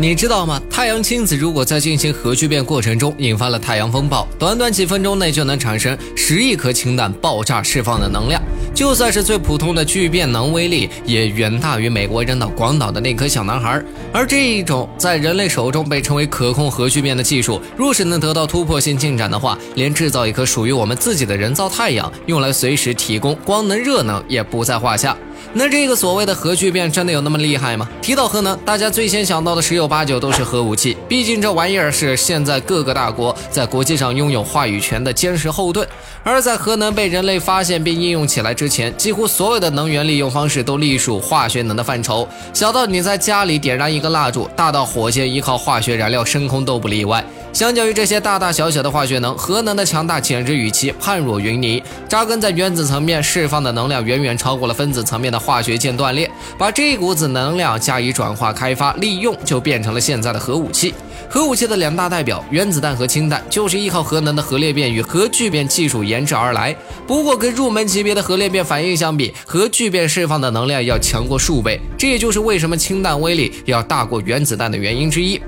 你知道吗？太阳氢子如果在进行核聚变过程中引发了太阳风暴，短短几分钟内就能产生十亿颗氢弹爆炸释放的能量。就算是最普通的聚变能威力，也远大于美国扔到广岛的那颗小男孩。而这一种在人类手中被称为可控核聚变的技术，若是能得到突破性进展的话，连制造一颗属于我们自己的人造太阳，用来随时提供光能、热能，也不在话下。那这个所谓的核聚变真的有那么厉害吗？提到核能，大家最先想到的十有八九都是核武器，毕竟这玩意儿是现在各个大国在国际上拥有话语权的坚实后盾。而在核能被人类发现并应用起来之前，几乎所有的能源利用方式都隶属化学能的范畴，小到你在家里点燃一个蜡烛，大到火箭依靠化学燃料升空都不例外。相较于这些大大小小的化学能，核能的强大简直与其判若云泥。扎根在原子层面释放的能量远远超过了分子层面的化学键断裂，把这股子能量加以转化、开发、利用，就变成了现在的核武器。核武器的两大代表，原子弹和氢弹，就是依靠核能的核裂变与核聚变技术研制而来。不过，跟入门级别的核裂变反应相比，核聚变释放的能量要强过数倍。这也就是为什么氢弹威力要大过原子弹的原因之一。